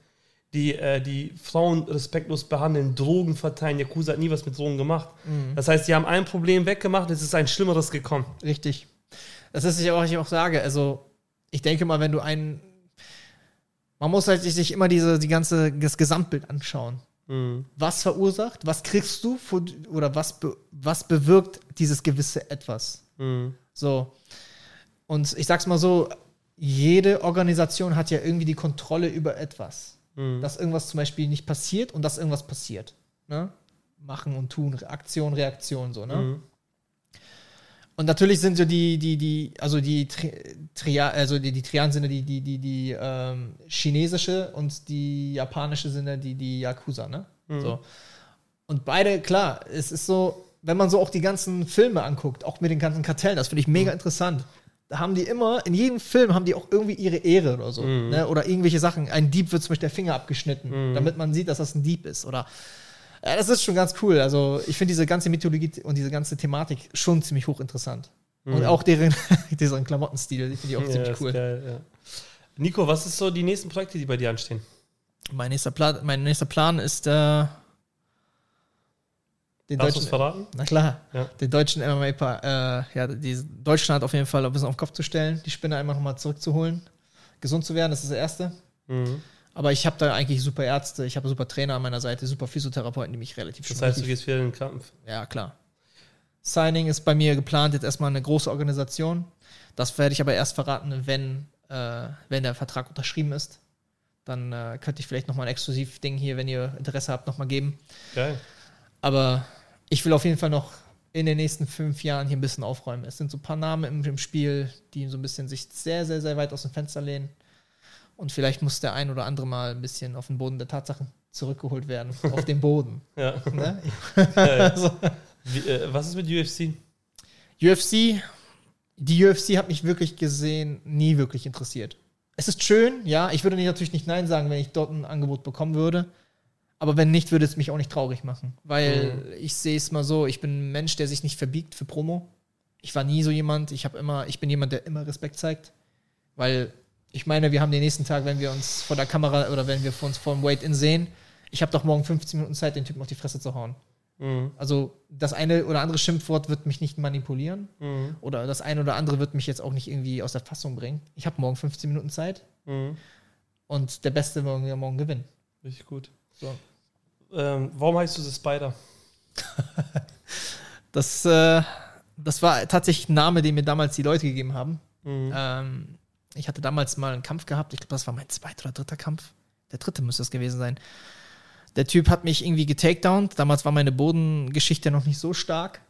die äh, die Frauen respektlos behandeln, Drogen verteilen. Yakuza hat nie was mit Drogen gemacht. Das heißt, die haben ein Problem weggemacht, es ist ein schlimmeres gekommen. Richtig. Das ist ja auch, was ich auch sage. Also, ich denke mal, wenn du einen. Man muss halt sich immer diese, die ganze, das Gesamtbild anschauen. Mhm. Was verursacht, was kriegst du von, oder was, be, was bewirkt dieses gewisse Etwas? Mhm. So. Und ich sag's mal so, jede Organisation hat ja irgendwie die Kontrolle über etwas. Mhm. Dass irgendwas zum Beispiel nicht passiert und dass irgendwas passiert. Ne? Machen und tun, Aktion, Reaktion, so, ne? Mhm. Und natürlich sind so die, die, die, also die Tri Tria, also die, die Trianen sind ja die, die, die, die ähm, chinesische und die japanische sind die, die Yakuza, ne? So. Und beide, klar, es ist so, wenn man so auch die ganzen Filme anguckt, auch mit den ganzen Kartellen, das finde ich mega interessant. Da haben die immer, in jedem Film haben die auch irgendwie ihre Ehre oder so. Ne? Oder irgendwelche Sachen. Ein Dieb wird zum Beispiel der Finger abgeschnitten, damit man sieht, dass das ein Dieb ist. Oder ja, das ist schon ganz cool. Also ich finde diese ganze Mythologie und diese ganze Thematik schon ziemlich hochinteressant. Und auch deren, *laughs* deren Klamottenstil, die finde ich auch Ja, ziemlich cool. geil, ja. Nico, was ist so die nächsten Projekte, die bei dir anstehen? Mein nächster, Plan, mein nächster Plan ist äh, den Darfst du es deutschen, verraten? na klar, Ja. den deutschen MMA, äh, ja, die Deutschland auf jeden Fall ein bisschen auf den Kopf zu stellen, die Spinne einmal nochmal zurückzuholen, gesund zu werden, das ist das Erste. Mhm. Aber ich habe da eigentlich super Ärzte, ich habe super Trainer an meiner Seite, super Physiotherapeuten, die mich relativ Das schon heißt, du gehst wieder in den Kampf. Ja, klar. Signing ist bei mir geplant, jetzt erstmal eine große Organisation. Das werde ich aber erst verraten, wenn, äh, wenn der Vertrag unterschrieben ist. Dann äh, könnte ich vielleicht nochmal ein Exklusiv-Ding hier, wenn ihr Interesse habt, nochmal geben. Geil. Aber ich will auf jeden Fall noch in den nächsten fünf Jahren hier ein bisschen aufräumen. Es sind so ein paar Namen im, im Spiel, die so ein bisschen sich sehr, sehr, sehr weit aus dem Fenster lehnen. Und vielleicht muss der ein oder andere mal ein bisschen auf den Boden der Tatsachen zurückgeholt werden auf den Boden. *laughs* Ja. Ne? Also, *laughs* Wie, äh, was ist mit UFC? UFC, die UFC hat mich wirklich gesehen nie wirklich interessiert. Es ist schön, ja, ich würde natürlich nicht Nein sagen, wenn ich dort ein Angebot bekommen würde. Aber wenn nicht, würde es mich auch nicht traurig machen. Weil ich sehe es mal so, ich bin ein Mensch, der sich nicht verbiegt für Promo. Ich war nie so jemand, ich habe immer, ich bin jemand, der immer Respekt zeigt. Weil ich meine, wir haben den nächsten Tag, wenn wir uns vor der Kamera oder wenn wir uns vor dem Wait-In sehen, ich habe doch morgen 15 Minuten Zeit, den Typen auf die Fresse zu hauen. Mhm. Also das eine oder andere Schimpfwort wird mich nicht manipulieren Mhm. oder das eine oder andere wird mich jetzt auch nicht irgendwie aus der Fassung bringen. Ich habe morgen 15 Minuten Zeit Mhm. und der Beste wird morgen, morgen gewinnen. Richtig gut. So. Ähm, warum heißt du The Spider? *laughs* Das, äh, das war tatsächlich ein Name, den mir damals die Leute gegeben haben. Mhm. Ähm, ich hatte damals mal einen Kampf gehabt. Ich glaube, das war mein zweiter oder dritter Kampf. Der dritte müsste es gewesen sein. Der Typ hat mich irgendwie getakedownt. Damals war meine Bodengeschichte noch nicht so stark.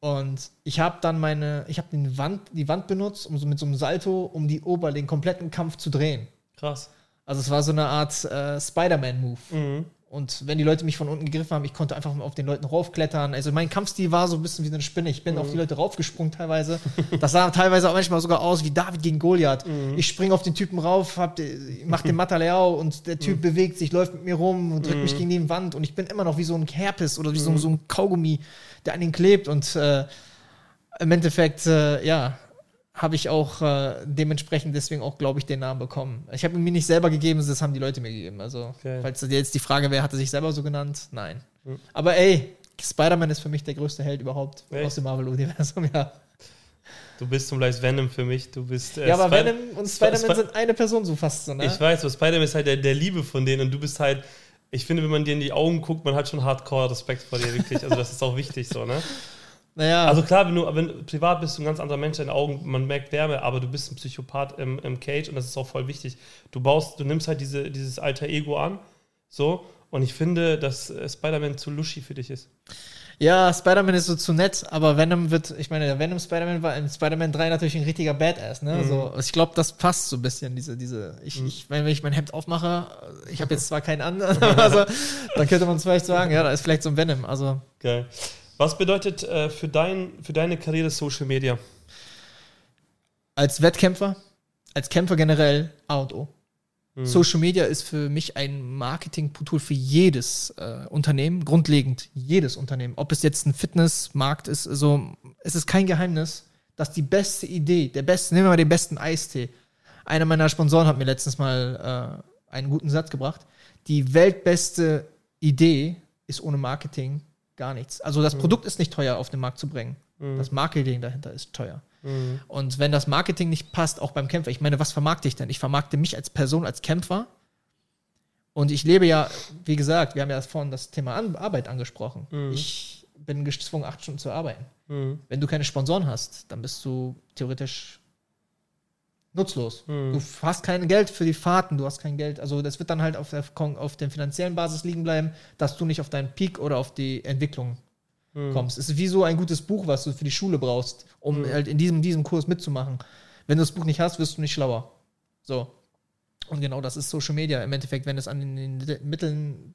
Und ich habe dann meine, ich habe die Wand, die Wand benutzt, um so mit so einem Salto, um die Ober, den kompletten Kampf zu drehen. Krass. Also es war so eine Art äh, Spider-Man-Move. Mhm. Und wenn die Leute mich von unten gegriffen haben, ich konnte einfach auf den Leuten raufklettern. Also mein Kampfstil war so ein bisschen wie eine Spinne. Ich bin auf die Leute raufgesprungen teilweise. Das sah teilweise auch manchmal sogar aus wie David gegen Goliath. Ich springe auf den Typen rauf, hab, die- mach den Mataleao und der Typ bewegt sich, läuft mit mir rum und drückt mich gegen die Wand. Und ich bin immer noch wie so ein Herpes oder wie so, so ein Kaugummi, der an ihn klebt. Und äh, im Endeffekt, äh, ja, habe ich auch äh, dementsprechend deswegen auch, glaube ich, den Namen bekommen. Ich habe ihn mir nicht selber gegeben, das haben die Leute mir gegeben. Also, Geil. falls jetzt die Frage wäre, hat er sich selber so genannt? Nein. Mhm. Aber ey, Spider-Man ist für mich der größte Held überhaupt Echt? aus dem Marvel-Universum, ja. Du bist zum Beispiel Venom für mich. Du bist. äh, ja, aber Spider- Venom und Sp- Spider-Man Sp- sind eine Person so fast so, ne? Ich weiß, aber Spider-Man ist halt der, der Liebe von denen und du bist halt. Ich finde, wenn man dir in die Augen guckt, man hat schon hardcore Respekt vor dir, wirklich. Also, das ist auch wichtig so, ne? *laughs* naja, Also, klar, wenn du, wenn du privat bist, du ein ganz anderer Mensch, deine Augen, man merkt Wärme, aber du bist ein Psychopath im, im Cage und das ist auch voll wichtig. Du baust, du nimmst halt diese, dieses alter Ego an, so, und ich finde, dass äh, Spider-Man zu lushy für dich ist. ja, Spider-Man ist so zu nett, aber Venom wird, ich meine, der Venom Spider-Man war in Spider-Man 3 natürlich ein richtiger Badass, ne? Mhm. So, ich glaube, das passt so ein bisschen, diese, diese, ich, ich, wenn ich mein Hemd aufmache, ich habe jetzt *laughs* zwar keinen anderen, *laughs* also, dann könnte man vielleicht sagen, ja, da ist vielleicht so ein Venom, also, Geil. Was bedeutet äh, für, dein, für deine Karriere Social Media? als Wettkämpfer, als Kämpfer generell A und O. Mhm. Social Media ist für mich ein Marketing-Tool für jedes äh, Unternehmen, grundlegend jedes Unternehmen. Ob es jetzt ein Fitnessmarkt ist, so, es ist kein Geheimnis, dass die beste Idee, der beste, nehmen wir mal den besten Eistee. Einer meiner Sponsoren hat mir letztens mal äh, einen guten Satz gebracht. Die weltbeste Idee ist ohne Marketing gar nichts. Also das Produkt ist nicht teuer auf den Markt zu bringen. Das Marketing dahinter ist teuer. Mhm. Und wenn das Marketing nicht passt, auch beim Kämpfer, ich meine, was vermarkte ich denn? Ich vermarkte mich als Person, als Kämpfer. Und ich lebe ja, wie gesagt, wir haben ja vorhin das Thema An Arbeit angesprochen. Mhm. Ich bin gezwungen, acht Stunden zu arbeiten. Mhm. Wenn du keine Sponsoren hast, dann bist du theoretisch nutzlos. Mhm. Du hast kein Geld für die Fahrten, du hast kein Geld. Also das wird dann halt auf der, auf der finanziellen Basis liegen bleiben, dass du nicht auf deinen Peak oder auf die Entwicklung Mhm. kommst. Es ist wie so ein gutes Buch, was du für die Schule brauchst, um Mhm. halt in diesem, diesem Kurs mitzumachen. Wenn du das Buch nicht hast, wirst du nicht schlauer. So. Und genau das ist Social Media. Im Endeffekt, wenn es an den Mitteln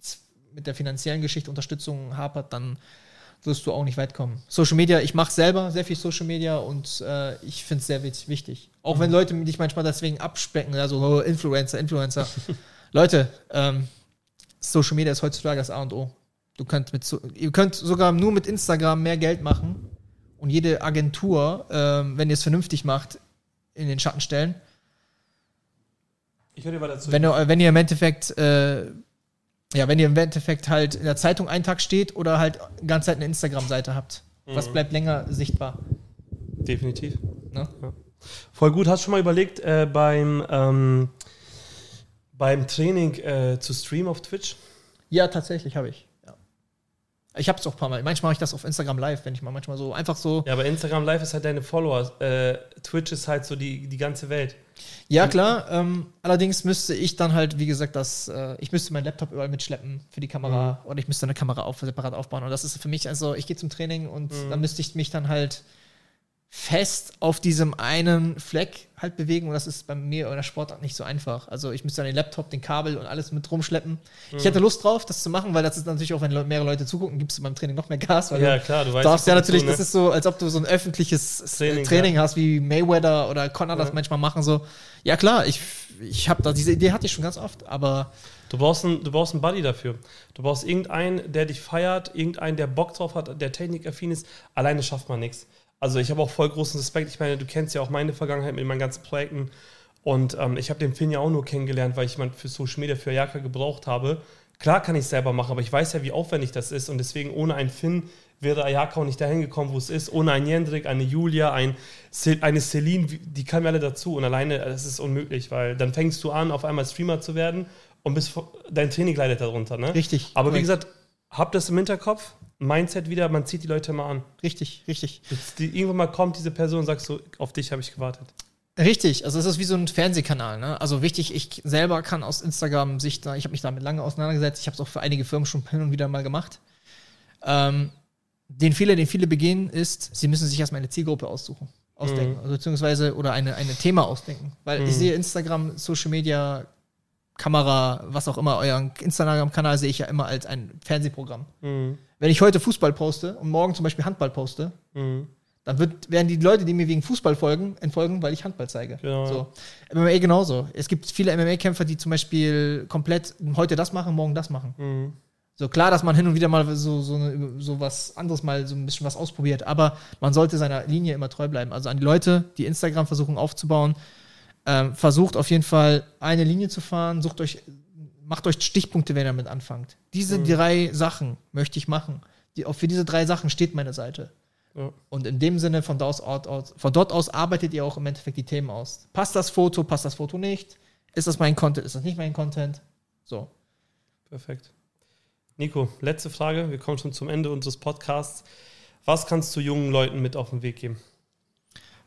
mit der finanziellen Geschichte Unterstützung hapert, dann wirst du auch nicht weit kommen. Social Media, ich mache selber sehr viel Social Media und äh, ich finde es sehr wichtig. Auch wenn Leute dich manchmal deswegen abspecken, also oh, Influencer, Influencer. *laughs* Leute, ähm, Social Media ist heutzutage das A und O. Du könnt mit ihr könnt sogar nur mit Instagram mehr Geld machen und jede Agentur, ähm, wenn ihr es vernünftig macht, in den Schatten stellen. Ich höre dir weiter zu. Wenn ihr, wenn ihr im Endeffekt, äh, ja, wenn ihr im Endeffekt halt in der Zeitung einen Tag steht oder halt die ganze Zeit eine Instagram-Seite habt. Was Mhm. bleibt länger sichtbar? Definitiv. Ne? Voll gut. Hast du schon mal überlegt, äh, beim, ähm, beim Training äh, zu streamen auf Twitch? Ja, tatsächlich habe ich. Ich habe es auch ein paar Mal. Manchmal mache ich das auf Instagram live, wenn ich mal manchmal so einfach so. Ja, aber Instagram Live ist halt deine Follower. Äh, Twitch ist halt so die, die ganze Welt. Ja, klar. Ähm, allerdings müsste ich dann halt, wie gesagt, das, äh, ich müsste meinen Laptop überall mitschleppen für die Kamera oder ich müsste eine Kamera auf, separat aufbauen. Und das ist für mich, also ich gehe zum Training und Mhm. dann müsste ich mich dann halt fest auf diesem einen Fleck halt bewegen und das ist bei mir in der Sportart nicht so einfach. Also ich müsste dann den Laptop, den Kabel und alles mit rumschleppen. Mhm. Ich hätte Lust drauf, das zu machen, weil das ist natürlich auch, wenn mehrere Leute zugucken, gibst du beim Training noch mehr Gas. ja, klar, du weißt. Darfst ja natürlich, ne? das ist so, als ob du so ein öffentliches Training, Training ja. hast, wie Mayweather oder Conor ja. das manchmal machen. So, ja klar, ich, ich habe da diese Idee hatte ich schon ganz oft, aber Du brauchst, einen, du brauchst einen Buddy dafür. Du brauchst irgendeinen, der dich feiert, irgendeinen, der Bock drauf hat, der technikaffin ist. Alleine schafft man nichts. Also ich habe auch voll großen Respekt. Ich meine, du kennst ja auch meine Vergangenheit mit meinen ganzen Projekten. Und ähm, ich habe den Finn ja auch nur kennengelernt, weil ich jemanden für Social Media, für Jaka gebraucht habe. Klar kann ich es selber machen, aber ich weiß ja, wie aufwendig das ist. Und deswegen ohne einen Finn wäre Ayaka auch nicht dahin gekommen, wo es ist. Ohne einen Jendrik, eine Julia, ein, eine Celine, die kamen alle dazu. Und alleine, das ist unmöglich, weil dann fängst du an, auf einmal Streamer zu werden und bist, dein Training leidet darunter. Ne? Richtig. Aber wie gesagt, hab das im Hinterkopf. Mindset wieder, man zieht die Leute mal an. Richtig, richtig. Die, irgendwann mal kommt diese Person und sagst so, auf dich habe ich gewartet. Richtig, also es ist wie so ein Fernsehkanal. Ne? Also wichtig, ich selber kann aus Instagram sich da, ich habe mich damit lange auseinandergesetzt, ich habe es auch für einige Firmen schon hin und wieder mal gemacht. Ähm, den Fehler, den viele begehen, ist, sie müssen sich erstmal eine Zielgruppe aussuchen, ausdenken, mhm. also, beziehungsweise oder eine, eine Thema ausdenken. Weil mhm. ich sehe Instagram, Social Media, Kamera, was auch immer, euren Instagram-Kanal sehe ich ja immer als ein Fernsehprogramm. Mhm. Wenn ich heute Fußball poste und morgen zum Beispiel Handball poste, mhm. dann wird, werden die Leute, die mir wegen Fußball folgen, entfolgen, weil ich Handball zeige. Genau. So. MMA genauso. Es gibt viele MMA-Kämpfer, die zum Beispiel komplett heute das machen, morgen das machen. Mhm. So klar, dass man hin und wieder mal so, so, eine, so was anderes mal so ein bisschen was ausprobiert, aber man sollte seiner Linie immer treu bleiben. Also an die Leute, die Instagram versuchen aufzubauen, ähm, versucht auf jeden Fall eine Linie zu fahren, sucht euch, macht euch Stichpunkte, wenn ihr damit anfangt. Diese mhm. drei Sachen möchte ich machen. Die, auch für diese drei Sachen steht meine Seite. Ja. Und in dem Sinne, von dort, aus, von dort aus arbeitet ihr auch im Endeffekt die Themen aus. Passt das Foto, passt das Foto nicht? Ist das mein Content, ist das nicht mein Content? So. Perfekt. Nico, letzte Frage. Wir kommen schon zum Ende unseres Podcasts. Was kannst du jungen Leuten mit auf den Weg geben?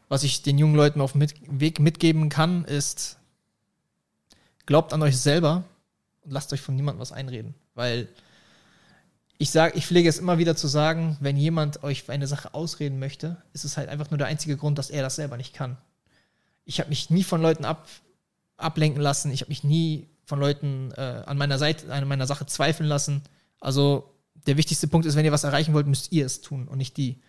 Was ich den jungen Leuten auf dem Weg mitgeben kann, ist, glaubt an euch selber und lasst euch von niemandem was einreden. Weil ich sage, ich pflege es immer wieder zu sagen, wenn jemand euch für eine Sache ausreden möchte, ist es halt einfach nur der einzige Grund, dass er das selber nicht kann. Ich habe mich nie von Leuten ab, ablenken lassen, ich habe mich nie von Leuten äh, an meiner Seite, an meiner Sache zweifeln lassen. Also der wichtigste Punkt ist, wenn ihr was erreichen wollt, müsst ihr es tun und nicht die.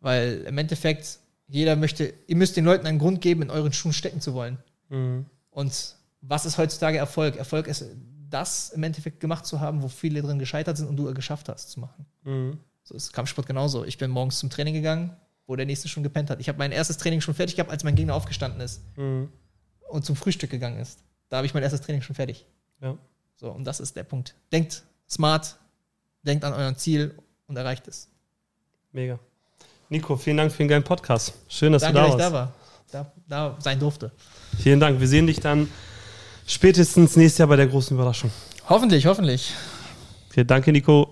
Weil im Endeffekt jeder möchte, ihr müsst den Leuten einen Grund geben, in euren Schuhen stecken zu wollen. Mhm. Und was ist heutzutage Erfolg? Erfolg ist das im Endeffekt gemacht zu haben, wo viele drin gescheitert sind und du es geschafft hast zu machen. Mhm. So ist Kampfsport genauso. Ich bin morgens zum Training gegangen, wo der nächste schon gepennt hat. Ich habe mein erstes Training schon fertig gehabt, als mein Gegner aufgestanden ist mhm. und zum Frühstück gegangen ist. Da habe ich mein erstes Training schon fertig. Ja. So, und das ist der Punkt. Denkt smart, denkt an euer Ziel und erreicht es. Mega. Nico, vielen Dank für den geilen Podcast. Schön, dass Danke, du da warst. Dass ich da war, da, da sein durfte. Vielen Dank. Wir sehen dich dann spätestens nächstes Jahr bei der großen Überraschung. Hoffentlich, hoffentlich. Okay, danke, Nico.